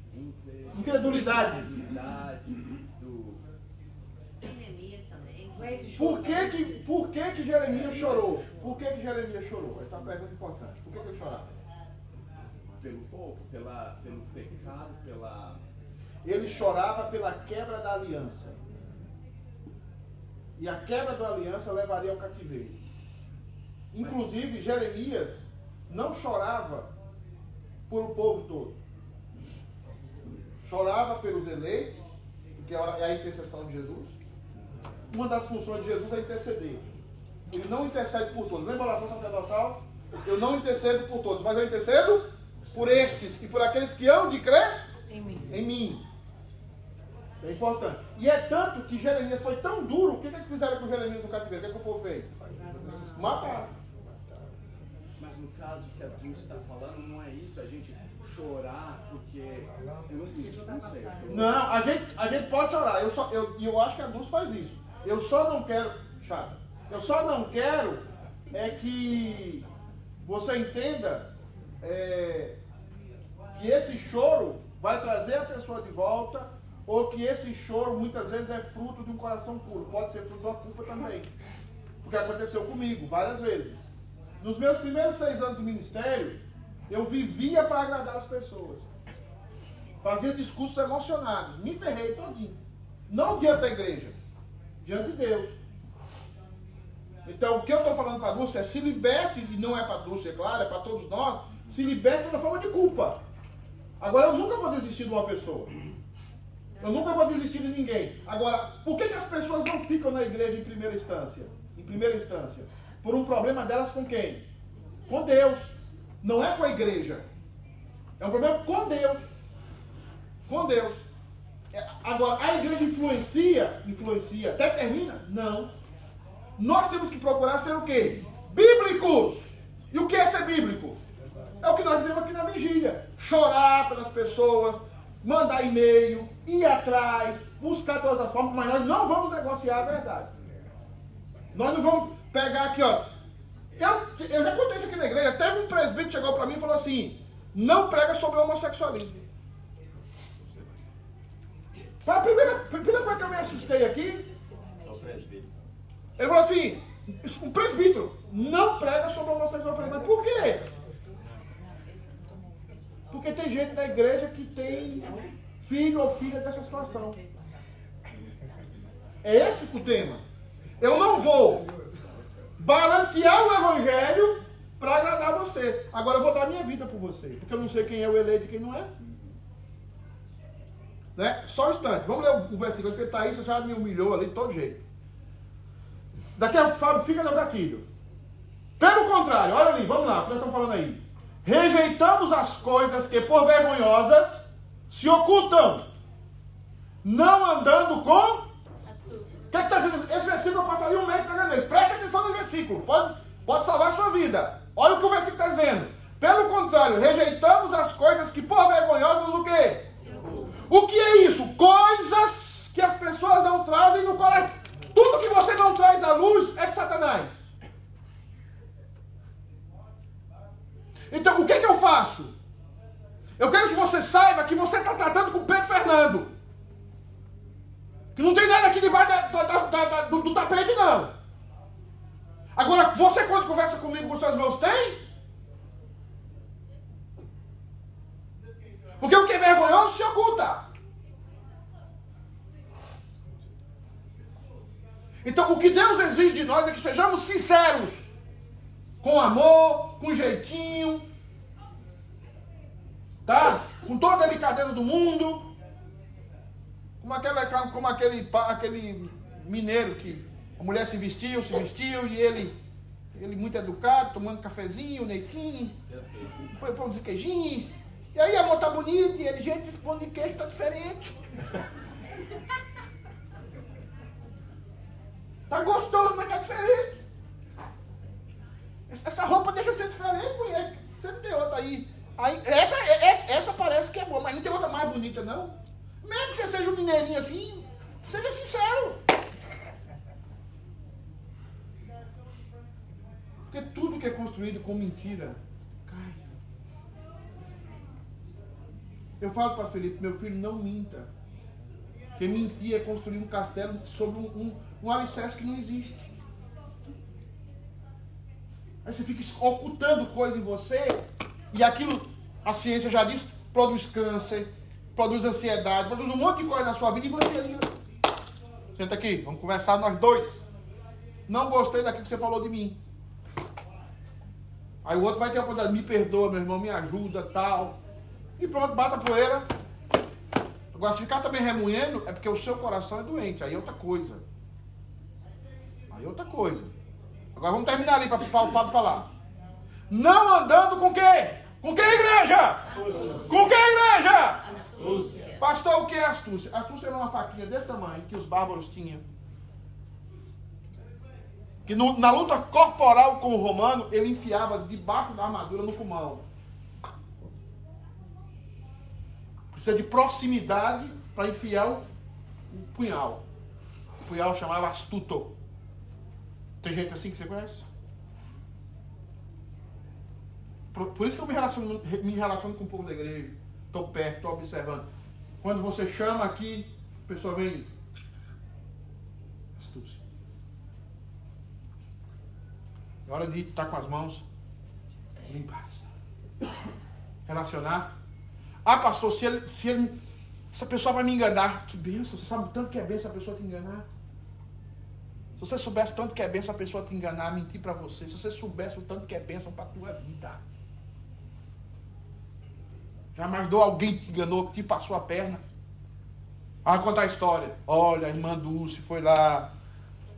Incredulidade. Por que que, por que que Jeremias chorou? Por que que Jeremias chorou? Essa é uma pergunta importante. Por que que ele chorava? pelo povo, pela, pelo pecado, pela. Ele chorava pela quebra da aliança. E a quebra da aliança levaria ao cativeiro. Inclusive, Jeremias não chorava por o povo todo. Chorava pelos eleitos, que é a intercessão de Jesus. Uma das funções de Jesus é interceder. Ele não intercede por todos. Lembra a oração sacerdotal? Eu não intercedo por todos, mas eu intercedo por estes e por aqueles que hão de crer Em mim. em mim. Isso é importante. E é tanto que Jeremias foi tão duro, o que, que é que fizeram com Jeremias no cativeiro? O que, é que o povo fez? Mataram. Mas no caso que a Dulce está falando, não é isso, a gente chorar não, a gente, a gente pode chorar. Eu, só, eu, eu acho que a Dulce faz isso. Eu só não quero. Chato. Eu só não quero é que você entenda é, que esse choro vai trazer a pessoa de volta, ou que esse choro muitas vezes é fruto de um coração puro. Pode ser fruto da culpa também. Porque aconteceu comigo várias vezes. Nos meus primeiros seis anos de ministério, eu vivia para agradar as pessoas. Fazia discursos emocionados. Me ferrei todinho. Não diante da igreja, diante de Deus. Então, o que eu estou falando para a Dulce é se liberte, e não é para a Dulce, é claro, é para todos nós, se liberte da forma de culpa. Agora, eu nunca vou desistir de uma pessoa. Eu nunca vou desistir de ninguém. Agora, por que, que as pessoas não ficam na igreja em primeira instância? Em primeira instância. Por um problema delas com quem? Com Deus. Não é com a igreja. É um problema com Deus. Com Deus. É, Agora, a igreja influencia? Influencia. Até termina? Não. Nós temos que procurar ser o quê? Bíblicos. E o que é ser bíblico? É o que nós dizemos aqui na vigília. Chorar pelas pessoas, mandar e-mail, ir atrás, buscar todas as formas, mas nós não vamos negociar a verdade. Nós não vamos pegar aqui, ó. Eu, eu já contei isso aqui na igreja. Teve um presbítero que chegou para mim e falou assim: não prega sobre homossexualismo. Foi a primeira, primeira coisa que eu me assustei aqui. Sou presbítero. Ele falou assim: um presbítero não prega sobre homossexualismo. Eu falei, mas por quê? Porque tem gente da igreja que tem filho ou filha dessa situação. É esse o tema. Eu não vou balancear o evangelho para agradar você. Agora eu vou dar minha vida por você. Porque eu não sei quem é o eleito e quem não é. Né? Só um instante. Vamos ler o versículo, porque Thaís já me humilhou ali de todo jeito. Daqui a pouco fica no gatilho. Pelo contrário, olha ali, vamos lá, o que nós estamos falando aí. Rejeitamos as coisas que por vergonhosas se ocultam, não andando com. Astúcia. O que está dizendo? Esse versículo eu passaria um mês pregando ele. Presta atenção nesse versículo, pode, pode salvar a sua vida. Olha o que o versículo está dizendo. Pelo contrário, rejeitamos as coisas que por vergonhosas o quê? O que é isso? Coisas que as pessoas não trazem no coração. Tudo que você não traz à luz é de Satanás. Então, o que, que eu faço? Eu quero que você saiba que você está tratando com Pedro Fernando. Que não tem nada aqui debaixo da, da, da, do, do tapete, não. Agora, você quando conversa comigo com seus irmãos, tem? Porque o que é vergonhoso se oculta. Então, o que Deus exige de nós é que sejamos sinceros. Com amor, com jeitinho. Tá? Com toda a delicadeza do mundo. Como, aquela, como aquele, aquele mineiro que a mulher se vestiu, se vestiu e ele, ele muito educado, tomando cafezinho, leitinho, põe pão de queijinho. E aí, amor, tá bonito. E ele, gente, esse pão de queijo tá diferente. Tá gostoso, mas tá diferente. Essa roupa deixa ser diferente, mulher. Você não tem outra aí. aí essa, essa, essa parece que é boa, mas não tem outra mais bonita, não. Mesmo que você seja um mineirinho assim, seja sincero. Porque tudo que é construído com mentira Eu falo para Felipe, meu filho, não minta. Porque mentir é construir um castelo sobre um, um, um alicerce que não existe. Aí você fica ocultando coisa em você, e aquilo, a ciência já diz, produz câncer, produz ansiedade, produz um monte de coisa na sua vida, e você ali. Senta aqui, vamos conversar nós dois. Não gostei daquilo que você falou de mim. Aí o outro vai ter a oportunidade, me perdoa, meu irmão, me ajuda, tal. E pronto, bata a poeira. Agora, se ficar também remoendo, é porque o seu coração é doente. Aí é outra coisa. Aí é outra coisa. Agora vamos terminar ali para o Fábio falar. Não andando com quem? Com quem, igreja? Astúcia. Com quem, igreja? Astúcia. Pastor, o que é astúcia? Astúcia era uma faquinha desse tamanho que os bárbaros tinham. Que no, na luta corporal com o romano, ele enfiava debaixo da armadura no pulmão. Precisa de proximidade para enfiar o, punhal. O punhal chamava astuto. Tem gente assim que você conhece? Por, por isso que eu me relaciono, me relaciono com o povo da igreja. Estou perto, estou observando. Quando você chama aqui, a pessoa vem. Astúcia. É hora de estar com as mãos limpas. Relacionar. Ah, pastor, se ele, se ele. Essa pessoa vai me enganar. Que benção. Você sabe o tanto que é benção a pessoa te enganar? Se você soubesse o tanto que é benção a pessoa te enganar, mentir para você. Se você soubesse o tanto que é benção para tua vida. Já mandou alguém te enganou, te passou a perna. Ah, contar a história. Olha, a irmã Dulce foi lá,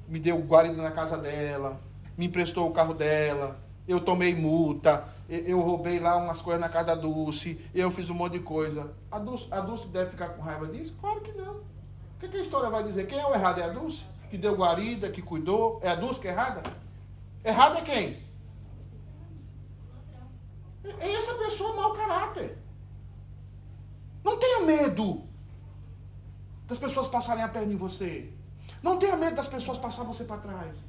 me deu guarida na casa dela, me emprestou o carro dela, eu tomei multa, eu roubei lá umas coisas na casa da Dulce, eu fiz um monte de coisa. A Dulce, a Dulce deve ficar com raiva disso? Claro que não. O que, que a história vai dizer? Quem é o errado? É a Dulce? que deu guarida, que cuidou. É a Dulce que é errada? Errada é quem? É essa pessoa mau caráter. Não tenha medo das pessoas passarem a perna em você. Não tenha medo das pessoas passar você para trás.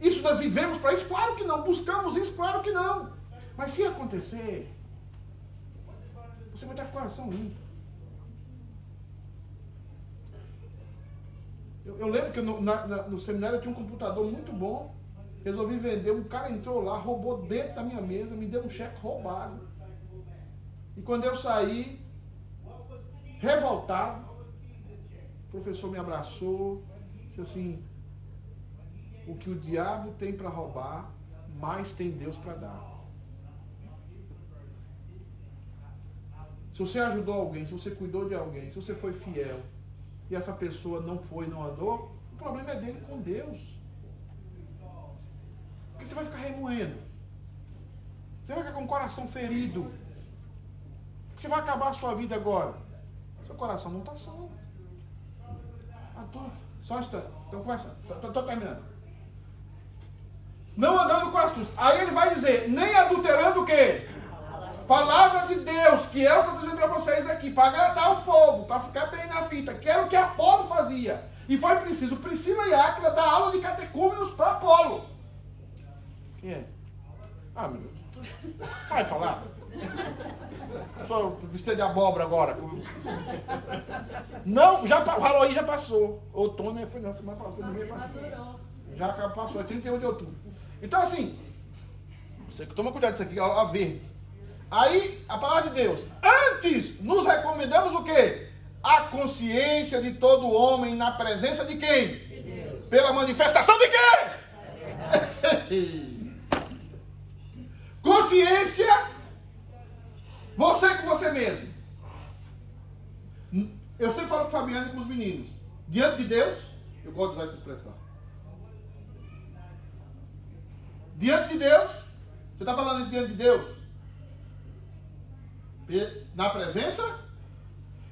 Isso nós vivemos para isso? Claro que não. Buscamos isso? Claro que não. Mas se acontecer, você vai ter o coração limpo. Eu, eu lembro que no, na, na, no seminário eu tinha um computador muito bom. Resolvi vender. Um cara entrou lá, roubou dentro da minha mesa, me deu um cheque roubado. E quando eu saí, revoltado, o professor me abraçou, disse assim: o que o diabo tem para roubar, mais tem Deus para dar. Se você ajudou alguém, se você cuidou de alguém, se você foi fiel, e essa pessoa não foi, não andou, o problema é dele com Deus. Porque você vai ficar remoendo. Você vai ficar com o coração ferido. Você vai acabar a sua vida agora. Seu coração não está são. Adulto. Só um. Então começa. Estou terminando. Não andando com astúcia. Aí ele vai dizer, nem adulterando o quê? Palavra de Deus, que é o que eu estou dizendo para vocês aqui, para agradar o povo, para ficar bem na fita, que era o que Apolo fazia. E foi preciso Priscila e Áquila dar aula de catecúmenos para Apolo. Quem é? Ah, meu Deus. Sai lá. Sou vestido de abóbora agora. Não, já falou aí, já passou. Outono né? foi na semana passada. Já passou, é 31 de outubro. Então, assim, você toma cuidado disso aqui, ó, a verde. Aí, a palavra de Deus. Antes, nos recomendamos o quê? A consciência de todo homem na presença de quem? De Deus. Pela manifestação de quê? consciência, você com você mesmo. Eu sempre falo com o Fabiano e com os meninos. Diante de Deus, eu gosto de usar essa expressão. Diante de Deus, você está falando isso diante de Deus? Na presença?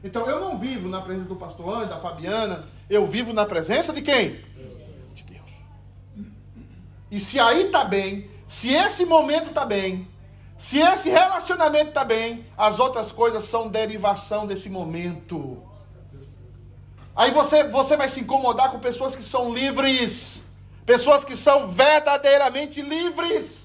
Então eu não vivo na presença do pastor Anjo, da Fabiana. Eu vivo na presença de quem? De Deus. E se aí está bem, se esse momento está bem, se esse relacionamento está bem, as outras coisas são derivação desse momento. Aí você, você vai se incomodar com pessoas que são livres, pessoas que são verdadeiramente livres.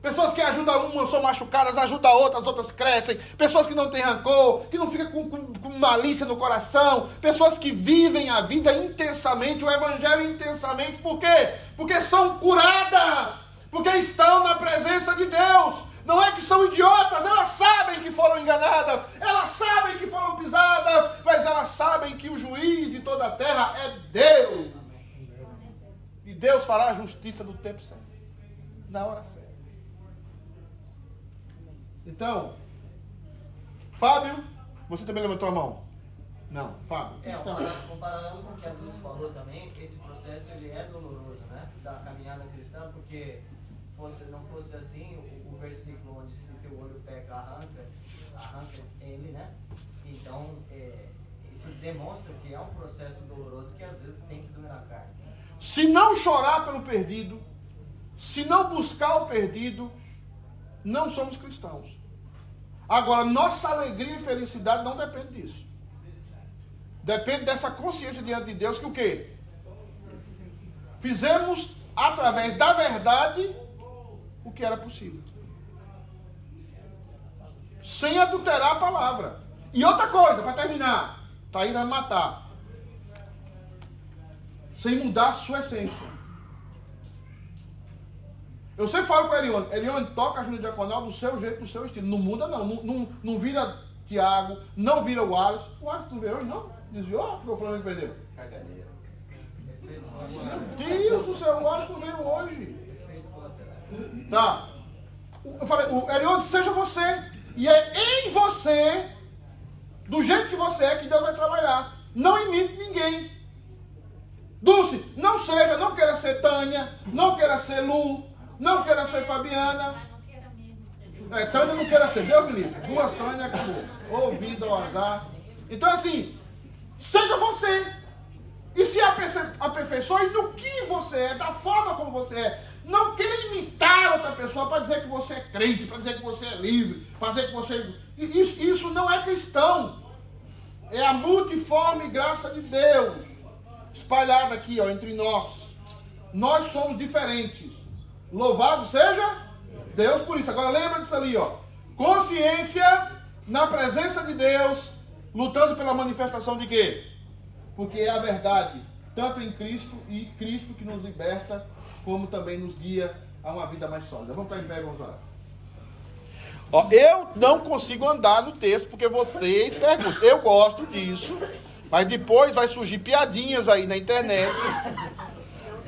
Pessoas que ajudam uma, são machucadas, ajudam a outra, as outras crescem. Pessoas que não têm rancor, que não ficam com, com, com, malícia no coração. Pessoas que vivem a vida intensamente, o evangelho intensamente. Por quê? Porque são curadas. Porque estão na presença de Deus. Não é que são idiotas, elas sabem que foram enganadas, elas sabem que foram pisadas, mas elas sabem que o juiz de toda a terra é Deus. Deus fará a justiça do tempo certo, na hora certa. Então, Fábio, você também levantou a mão? Não, Fábio. É, comparando com o que a Luz falou também, esse processo ele é doloroso, né? Da caminhada cristã, porque fosse, não fosse assim, o, o versículo onde se teu olho peca, arranca, arranca ele, né? Então, é, isso demonstra que é um processo doloroso que às vezes tem que doer na carne. Se não chorar pelo perdido, se não buscar o perdido, não somos cristãos. Agora, nossa alegria e felicidade não depende disso. Depende dessa consciência diante de Deus que o quê? Fizemos através da verdade o que era possível. Sem adulterar a palavra. E outra coisa, para terminar, Thaís vai matar. Sem mudar a sua essência. Eu sempre falo com a Elione, Elione, toca a Júlia Diaconal do seu jeito, do seu estilo. Não muda, não. Não, não, não vira Tiago, não vira o Wallace. O Wallace não veio hoje, não? Desviou? Porque o Flamengo perdeu. Caganeira. Meu Deus do céu, o Wallace não veio hoje. Tá. Eu falei, o Elione, seja você. E é em você, do jeito que você é, que Deus vai trabalhar. Não imite ninguém. Dulce, não seja, não queira ser Tânia, não queira ser Lu, não queira ser Fabiana. É, Tânia não queira ser, Deus me livre. Duas Tânia acabou. Ou vida ou azar. Então, assim, seja você. E se aperfeiçoe no que você é, da forma como você é. Não queira imitar outra pessoa para dizer que você é crente, para dizer que você é livre, para dizer que você. Isso, isso não é cristão. É a multiforme graça de Deus espalhada aqui, ó, entre nós. Nós somos diferentes. Louvado seja Deus por isso. Agora lembra disso ali, ó. Consciência na presença de Deus, lutando pela manifestação de quê? Porque é a verdade, tanto em Cristo e Cristo que nos liberta, como também nos guia a uma vida mais sólida. Vamos para em pé, vamos orar. Ó, eu não consigo andar no texto porque vocês perguntam. Eu gosto disso, mas depois vai surgir piadinhas aí na internet.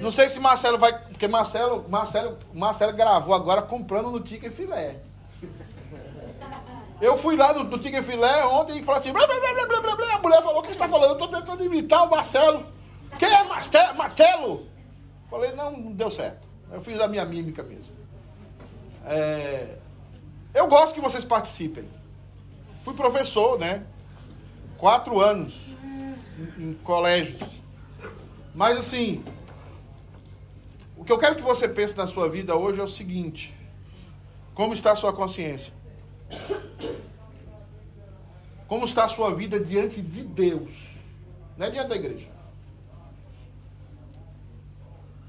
Não sei se Marcelo vai. Porque Marcelo, Marcelo, Marcelo gravou agora comprando no Ticket Filé. Eu fui lá no, no Filé ontem e falei assim: blá, blá, blá, blá, blá. A mulher falou: O que você está falando? Eu estou tentando imitar o Marcelo. Quem é Marcelo? Martelo? Falei: Não, não deu certo. Eu fiz a minha mímica mesmo. É, eu gosto que vocês participem. Fui professor, né? Quatro anos em, colégios. Mas assim, o que eu quero que você pense na sua vida hoje é o seguinte: como está a sua consciência? Como está a sua vida diante de Deus? Não é diante da igreja.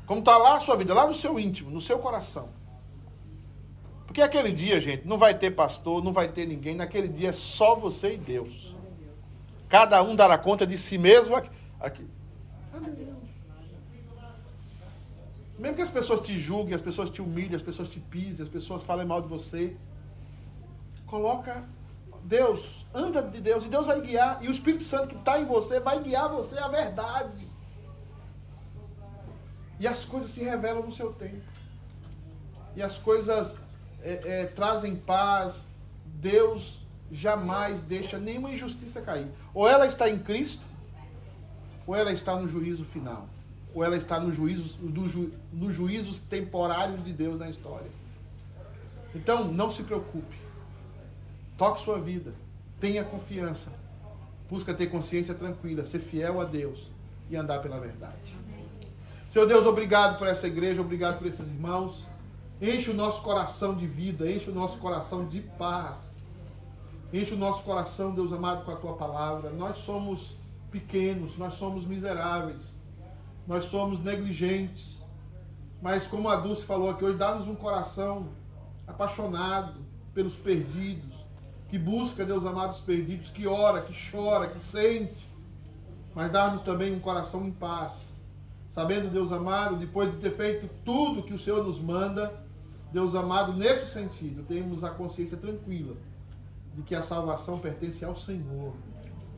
Como está lá a sua vida, lá no seu íntimo, no seu coração. Porque aquele dia, gente, não vai ter pastor, não vai ter ninguém. Naquele dia é só você e Deus. Cada um dará conta de si mesmo aqui. aqui. Mesmo que as pessoas te julguem, as pessoas te humilhem, as pessoas te pisem, as pessoas falem mal de você. Coloca Deus, anda de Deus, e Deus vai guiar. E o Espírito Santo que está em você vai guiar você à verdade. E as coisas se revelam no seu tempo. E as coisas é, é, trazem paz. Deus jamais deixa nenhuma injustiça cair. Ou ela está em Cristo, ou ela está no juízo final ou ela está no juízo, no ju, nos juízos temporários de Deus na história. Então, não se preocupe. Toque sua vida. Tenha confiança. Busca ter consciência tranquila, ser fiel a Deus e andar pela verdade. Senhor Deus, obrigado por essa igreja, obrigado por esses irmãos. Enche o nosso coração de vida, enche o nosso coração de paz. Enche o nosso coração, Deus amado, com a tua palavra. Nós somos pequenos, nós somos miseráveis nós somos negligentes. Mas como a Dulce falou aqui hoje, dá-nos um coração apaixonado pelos perdidos, que busca, Deus amado, os perdidos, que ora, que chora, que sente. Mas dá-nos também um coração em paz. Sabendo, Deus amado, depois de ter feito tudo que o Senhor nos manda, Deus amado, nesse sentido, temos a consciência tranquila de que a salvação pertence ao Senhor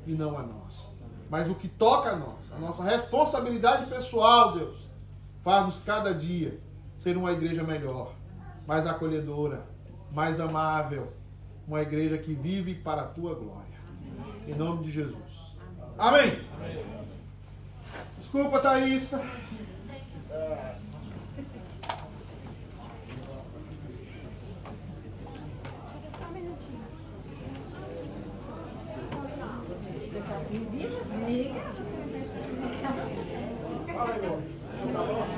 e não a nós. Mas o que toca a nós, a nossa responsabilidade pessoal, Deus, faz-nos cada dia ser uma igreja melhor, mais acolhedora, mais amável, uma igreja que vive para a tua glória. Em nome de Jesus. Amém. Desculpa, Thaís. Fala aí, amor. Tá bom?